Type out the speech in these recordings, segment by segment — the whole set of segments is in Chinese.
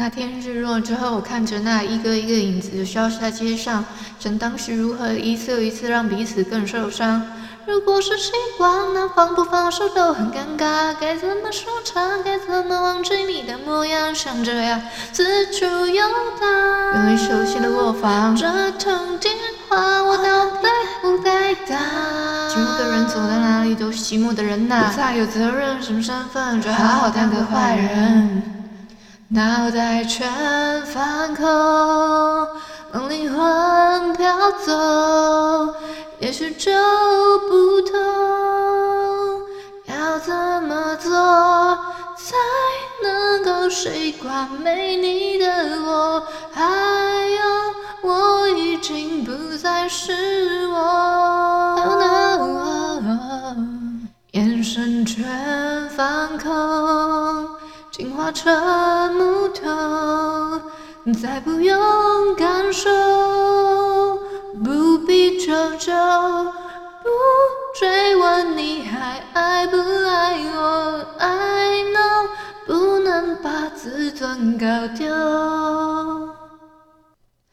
那天日落之后，我看着那一个一个影子消失在街上，想当时如何一次又一次让彼此更受伤。如果是习惯，那放不放手都很尴尬，该怎么收场，该怎么忘记你的模样？像这样，四处游荡，用你熟悉的卧房，这通电话我到底不该打？寂寞的人走到哪里都是寂寞的人呐，不再有责任，什么身份，就好好当个坏人。脑袋全放空，灵魂飘走，也许就不同。要怎么做才能够习惯没你的我？还有，我已经不再是我。眼神全放空。进化成木头，再不用感受，不必求救，不追问你还爱不爱我。I know，不能把自尊搞丢。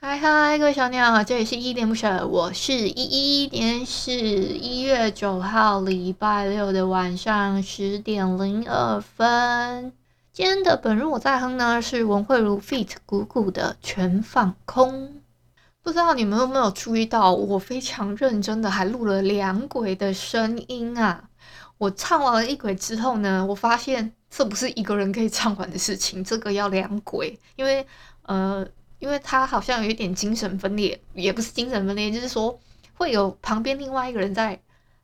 嗨嗨，各位小鸟，这里是依依恋不舍，我是依依。今天是一月九号，礼拜六的晚上十点零二分。今天的本日我在哼呢，是文慧如 feat 鼓鼓的全放空。不知道你们有没有注意到，我非常认真的还录了两轨的声音啊！我唱完了一轨之后呢，我发现这不是一个人可以唱完的事情，这个要两轨，因为呃，因为他好像有一点精神分裂，也不是精神分裂，就是说会有旁边另外一个人在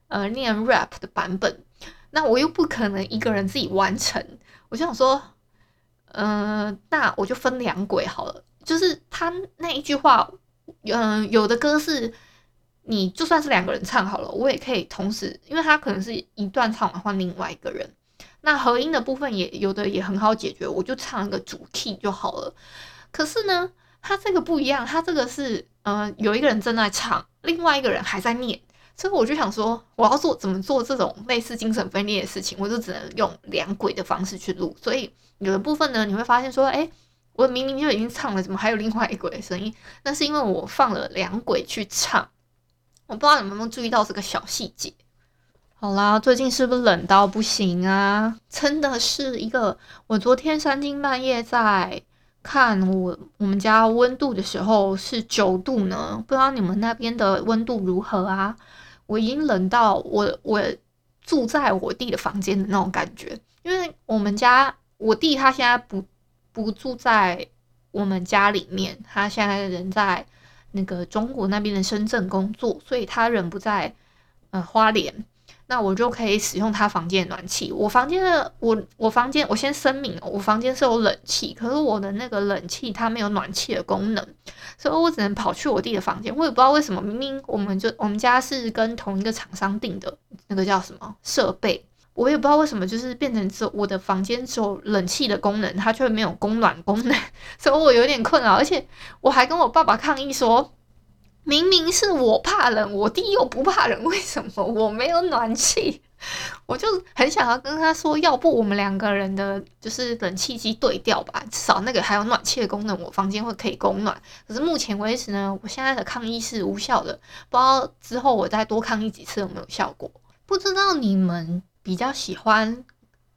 呃念 rap 的版本，那我又不可能一个人自己完成。我想说，嗯、呃，那我就分两轨好了。就是他那一句话，嗯、呃，有的歌是你就算是两个人唱好了，我也可以同时，因为他可能是一段唱完换另外一个人。那合音的部分也有的也很好解决，我就唱一个主 key 就好了。可是呢，他这个不一样，他这个是，嗯、呃，有一个人正在唱，另外一个人还在念。所以我就想说，我要做怎么做这种类似精神分裂的事情，我就只能用两轨的方式去录。所以有的部分呢，你会发现说，哎，我明明就已经唱了，怎么还有另外一轨的声音？那是因为我放了两轨去唱。我不知道你们有没有注意到这个小细节。好啦，最近是不是冷到不行啊？真的是一个，我昨天三更半夜在看我我们家温度的时候是九度呢，不知道你们那边的温度如何啊？我已经冷到我我住在我弟的房间的那种感觉，因为我们家我弟他现在不不住在我们家里面，他现在人在那个中国那边的深圳工作，所以他人不在呃花莲。那我就可以使用他房间的暖气。我房间的我我房间，我先声明，我房间是有冷气，可是我的那个冷气它没有暖气的功能，所以我只能跑去我弟的房间。我也不知道为什么，明明我们就我们家是跟同一个厂商订的那个叫什么设备，我也不知道为什么，就是变成只我的房间只有冷气的功能，它却没有供暖功能，所以我有点困扰。而且我还跟我爸爸抗议说。明明是我怕冷，我弟又不怕冷，为什么我没有暖气？我就很想要跟他说，要不我们两个人的就是冷气机对调吧，至少那个还有暖气的功能，我房间会可以供暖。可是目前为止呢，我现在的抗议是无效的，不知道之后我再多抗议几次有没有效果。不知道你们比较喜欢、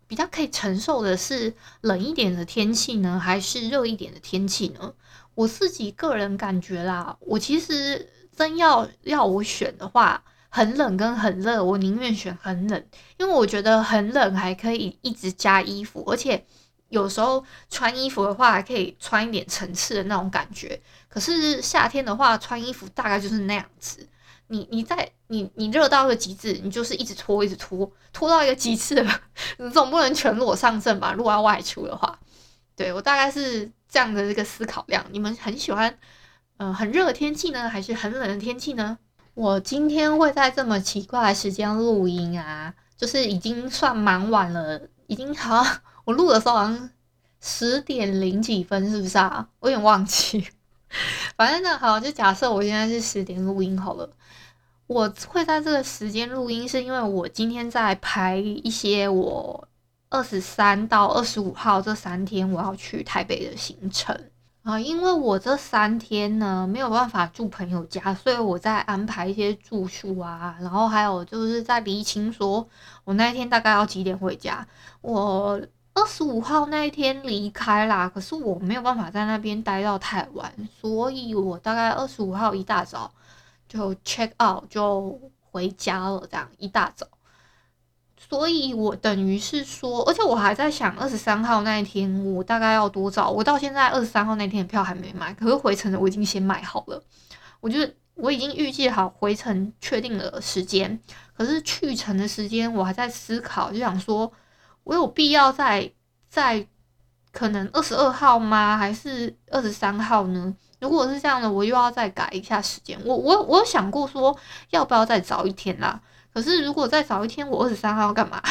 比较可以承受的是冷一点的天气呢，还是热一点的天气呢？我自己个人感觉啦，我其实真要要我选的话，很冷跟很热，我宁愿选很冷，因为我觉得很冷还可以一直加衣服，而且有时候穿衣服的话还可以穿一点层次的那种感觉。可是夏天的话，穿衣服大概就是那样子，你你在你你热到一个极致，你就是一直脱一直脱，脱到一个极致了，你总不能全裸上阵吧？如果要外出的话。对，我大概是这样的这个思考量。你们很喜欢，嗯、呃，很热的天气呢，还是很冷的天气呢？我今天会在这么奇怪的时间录音啊，就是已经算蛮晚了，已经好 我录的时候好像十点零几分，是不是啊？我有点忘记。反正呢，好，就假设我现在是十点录音好了。我会在这个时间录音，是因为我今天在排一些我二十三到二十五号这三天我要去台北的行程啊。因为我这三天呢没有办法住朋友家，所以我在安排一些住宿啊，然后还有就是在厘清说我那一天大概要几点回家。我。二十五号那一天离开啦，可是我没有办法在那边待到太晚，所以我大概二十五号一大早就 check out 就回家了，这样一大早。所以我等于是说，而且我还在想二十三号那一天我大概要多早。我到现在二十三号那天的票还没买，可是回程的我已经先买好了。我就我已经预计好回程确定了时间，可是去程的时间我还在思考，就想说。我有必要在在可能二十二号吗？还是二十三号呢？如果是这样的，我又要再改一下时间。我我我有想过说要不要再早一天啦。可是如果再早一天，我二十三号要干嘛？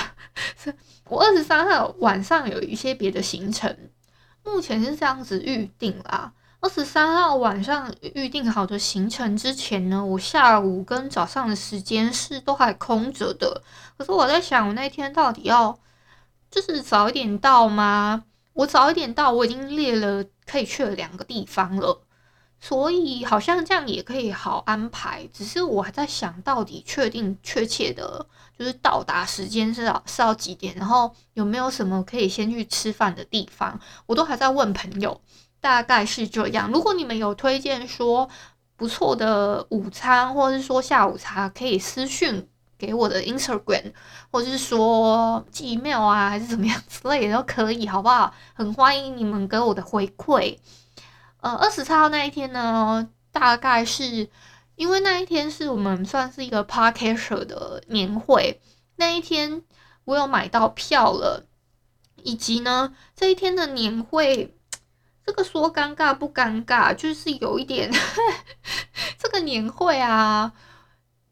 我二十三号晚上有一些别的行程，目前是这样子预定啦。二十三号晚上预定好的行程之前呢，我下午跟早上的时间是都还空着的。可是我在想，我那天到底要。就是早一点到吗？我早一点到，我已经列了可以去的两个地方了，所以好像这样也可以好安排。只是我还在想到底确定确切的，就是到达时间是要是要几点，然后有没有什么可以先去吃饭的地方，我都还在问朋友，大概是这样。如果你们有推荐说不错的午餐，或者是说下午茶，可以私讯。给我的 Instagram，或者是说寄 email 啊，还是怎么样之类的都可以，好不好？很欢迎你们给我的回馈。呃，二十三号那一天呢，大概是因为那一天是我们算是一个 Podcaster 的年会，那一天我有买到票了，以及呢这一天的年会，这个说尴尬不尴尬，就是有一点，这个年会啊，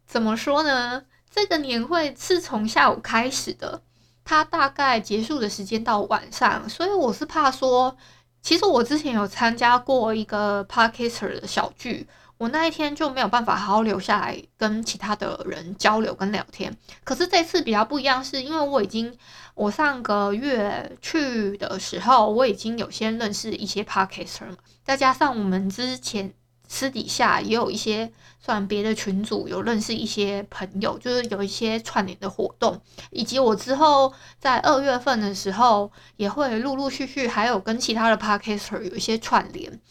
怎么说呢？这个年会是从下午开始的，它大概结束的时间到晚上，所以我是怕说，其实我之前有参加过一个 p a r k e s t e r 的小聚，我那一天就没有办法好好留下来跟其他的人交流跟聊天。可是这次比较不一样，是因为我已经我上个月去的时候，我已经有先认识一些 p a r k e s t e r 嘛，再加上我们之前。私底下也有一些算别的群组，有认识一些朋友，就是有一些串联的活动，以及我之后在二月份的时候也会陆陆续续还有跟其他的 Podcaster 有一些串联。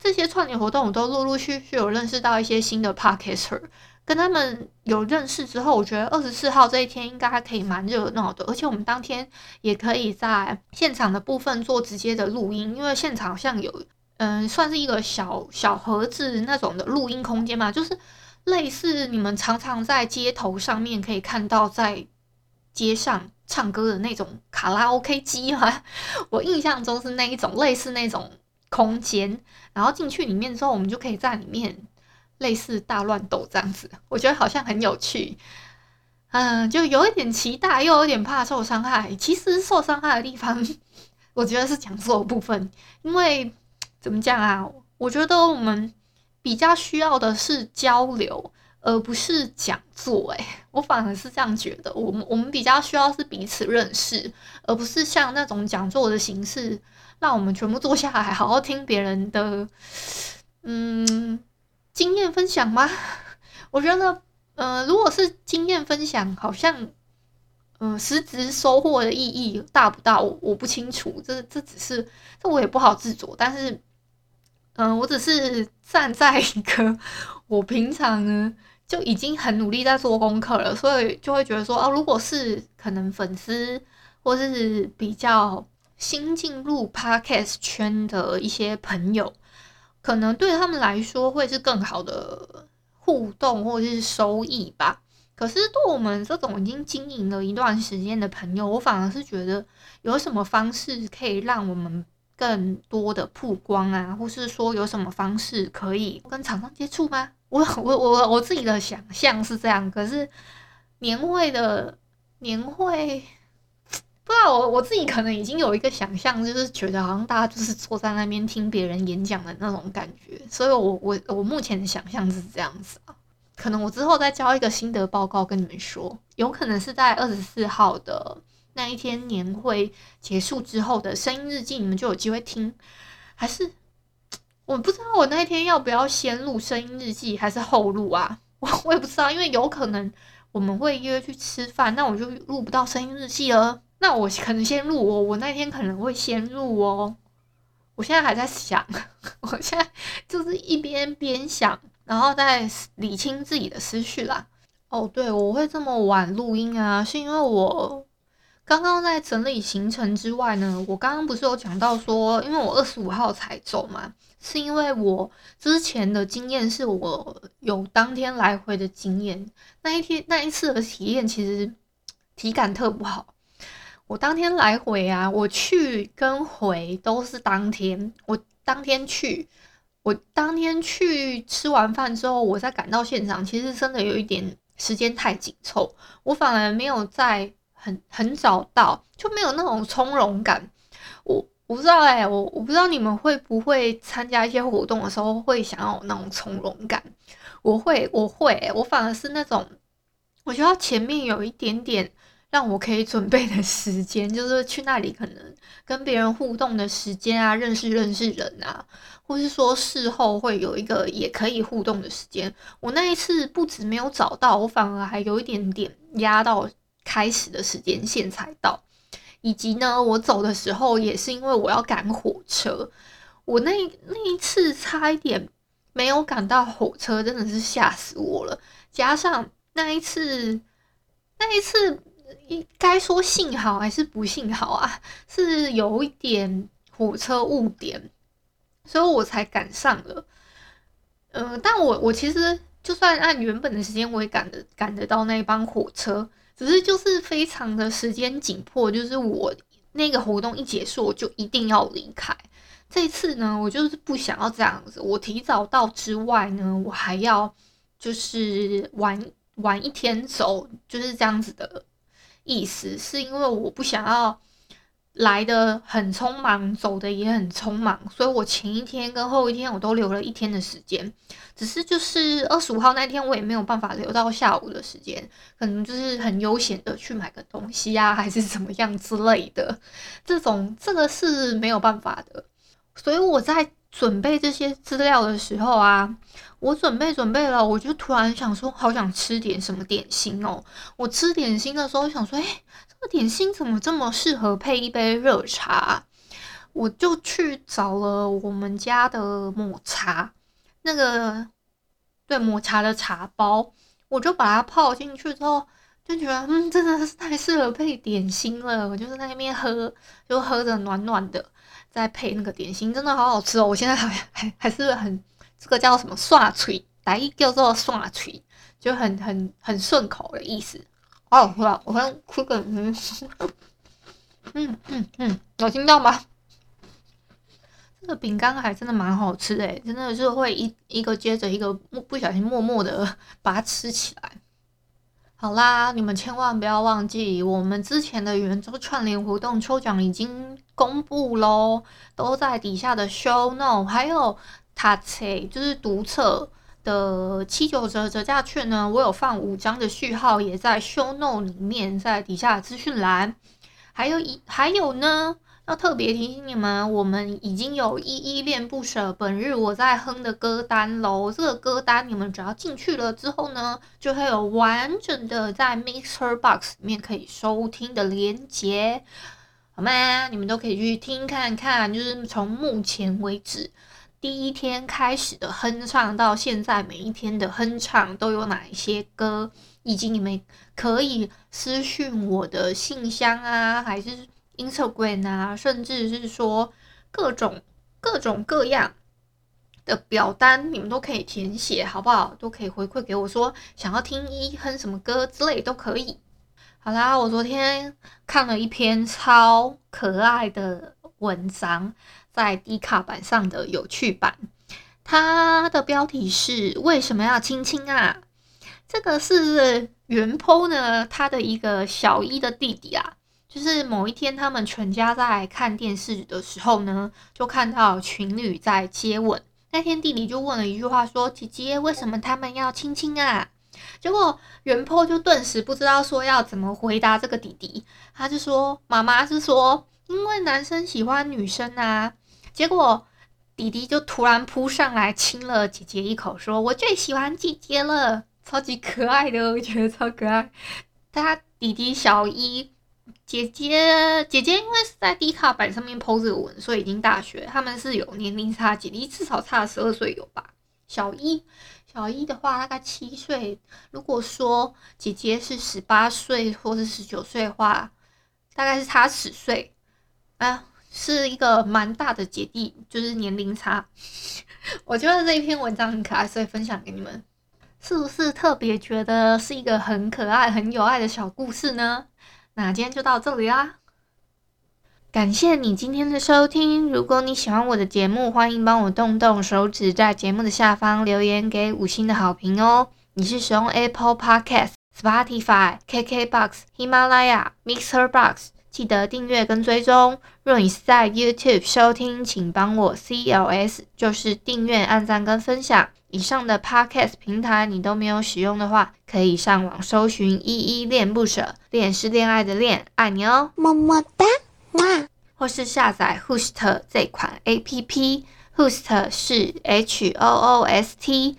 这些串联活动我都陆陆续续有认识到一些新的 Podcaster，跟他们有认识之后，我觉得二十四号这一天应该还可以蛮热闹的，而且我们当天也可以在现场的部分做直接的录音，因为现场好像有。嗯，算是一个小小盒子那种的录音空间嘛，就是类似你们常常在街头上面可以看到在街上唱歌的那种卡拉 OK 机嘛。我印象中是那一种类似那种空间，然后进去里面之后，我们就可以在里面类似大乱斗这样子。我觉得好像很有趣，嗯，就有一点期待，又有点怕受伤害。其实受伤害的地方，我觉得是讲座部分，因为。怎么讲啊？我觉得我们比较需要的是交流，而不是讲座。诶，我反而是这样觉得。我们我们比较需要是彼此认识，而不是像那种讲座的形式，让我们全部坐下来好好听别人的嗯经验分享吗？我觉得，呃，如果是经验分享，好像嗯、实质收获的意义大不大？我我不清楚。这这只是这我也不好自作，但是。嗯，我只是站在一个我平常呢就已经很努力在做功课了，所以就会觉得说，哦，如果是可能粉丝或是比较新进入 Podcast 圈的一些朋友，可能对他们来说会是更好的互动或者是收益吧。可是对我们这种已经经营了一段时间的朋友，我反而是觉得有什么方式可以让我们。更多的曝光啊，或是说有什么方式可以跟厂商接触吗？我我我我自己的想象是这样，可是年会的年会，不知道我我自己可能已经有一个想象，就是觉得好像大家就是坐在那边听别人演讲的那种感觉，所以我我我目前的想象是这样子啊，可能我之后再交一个心得报告跟你们说，有可能是在二十四号的。那一天年会结束之后的声音日记，你们就有机会听，还是 我不知道我那一天要不要先录声音日记，还是后录啊？我我也不知道，因为有可能我们会约去吃饭，那我就录不到声音日记了。那我可能先录哦，我那天可能会先录哦。我现在还在想，我现在就是一边边想，然后再理清自己的思绪啦。哦，对，我会这么晚录音啊，是因为我。刚刚在整理行程之外呢，我刚刚不是有讲到说，因为我二十五号才走嘛，是因为我之前的经验是我有当天来回的经验，那一天那一次的体验其实体感特不好。我当天来回啊，我去跟回都是当天，我当天去，我当天去吃完饭之后，我再赶到现场，其实真的有一点时间太紧凑，我反而没有在。很很早到，就没有那种从容感。我我不知道哎、我我不知道你们会不会参加一些活动的时候会想要有那种从容感。我会我会、我反而是那种，我觉得前面有一点点让我可以准备的时间，就是去那里可能跟别人互动的时间啊，认识认识人啊，或是说事后会有一个也可以互动的时间。我那一次不止没有找到，我反而还有一点点压到。开始的时间线才到，以及呢，我走的时候也是因为我要赶火车，我那那一次差一点没有赶到火车，真的是吓死我了。加上那一次，那一次应该说幸好还是不幸好啊，是有一点火车误点，所以我才赶上了。嗯、但我我其实就算按原本的时间，我也赶得赶得到那一班火车。只是就是非常的时间紧迫，就是我那个活动一结束，我就一定要离开。这次呢，我就是不想要这样子。我提早到之外呢，我还要就是晚晚一天走，就是这样子的意思。是因为我不想要。来的很匆忙，走的也很匆忙，所以我前一天跟后一天我都留了一天的时间，只是就是二十五号那天我也没有办法留到下午的时间，可能就是很悠闲的去买个东西啊，还是怎么样之类的，这种这个是没有办法的，所以我在准备这些资料的时候啊，我准备准备了，我就突然想说，好想吃点什么点心哦，我吃点心的时候想说，诶点心怎么这么适合配一杯热茶？我就去找了我们家的抹茶，那个对抹茶的茶包，我就把它泡进去之后，就觉得嗯，真的是太适合配点心了。我就是在那边喝，就喝着暖暖的，再配那个点心，真的好好吃哦！我现在还还还是很这个叫什么刷嘴，来一叫做刷嘴，就很很很顺口的意思。哦，好了，我先吃个 嗯嗯嗯，有听到吗？这个饼干还真的蛮好吃诶，真的是会一一个接着一个，不小心默默的 把它吃起来。好啦，你们千万不要忘记，我们之前的圆周串联活动抽奖已经公布喽，都在底下的 show note，还有塔切就是读册。的七九折折价券呢，我有放五张的序号，也在 show note 里面，在底下资讯栏。还有一还有呢，要特别提醒你们，我们已经有依依恋不舍本日我在哼的歌单喽。这个歌单你们只要进去了之后呢，就会有完整的在 Mixer Box 里面可以收听的连接，好吗？你们都可以去听看看，就是从目前为止。第一天开始的哼唱到现在每一天的哼唱都有哪一些歌，以及你们可以私讯我的信箱啊，还是 Instagram 啊，甚至是说各种各种各样的表单，你们都可以填写，好不好？都可以回馈给我说想要听一哼什么歌之类都可以。好啦，我昨天看了一篇超可爱的。文章，在低卡版上的有趣版。它的标题是“为什么要亲亲啊？”这个是原 po 呢，他的一个小一的弟弟啊，就是某一天他们全家在看电视的时候呢，就看到情侣在接吻。那天弟弟就问了一句话说：“姐姐，为什么他们要亲亲啊？”结果原 po 就顿时不知道说要怎么回答这个弟弟，他就说：“妈妈是说，因为男生喜欢女生啊。”结果。弟弟就突然扑上来亲了姐姐一口，说：“我最喜欢姐姐了，超级可爱的，我觉得超可爱。”他弟弟小一，姐姐姐姐因为是在 D 卡板上面 po 这个文，所以已经大学。他们是有年龄差，姐弟至少差十二岁有吧？小一小一的话大概七岁，如果说姐姐是十八岁或是十九岁的话，大概是差十岁啊。是一个蛮大的姐弟，就是年龄差。我觉得这一篇文章很可爱，所以分享给你们。是不是特别觉得是一个很可爱、很有爱的小故事呢？那今天就到这里啦。感谢你今天的收听。如果你喜欢我的节目，欢迎帮我动动手指，在节目的下方留言给五星的好评哦。你是使用 Apple Podcast、Spotify、KKBox、喜马拉雅、Mixer Box。记得订阅跟追踪。若你是在 YouTube 收听，请帮我 CLS，就是订阅、按赞跟分享。以上的 Podcast 平台你都没有使用的话，可以上网搜寻“依依恋不舍”，恋是恋爱的恋，爱你哦，么么哒，哇！或是下载 Host 这款 APP，Host 是 H O O S T。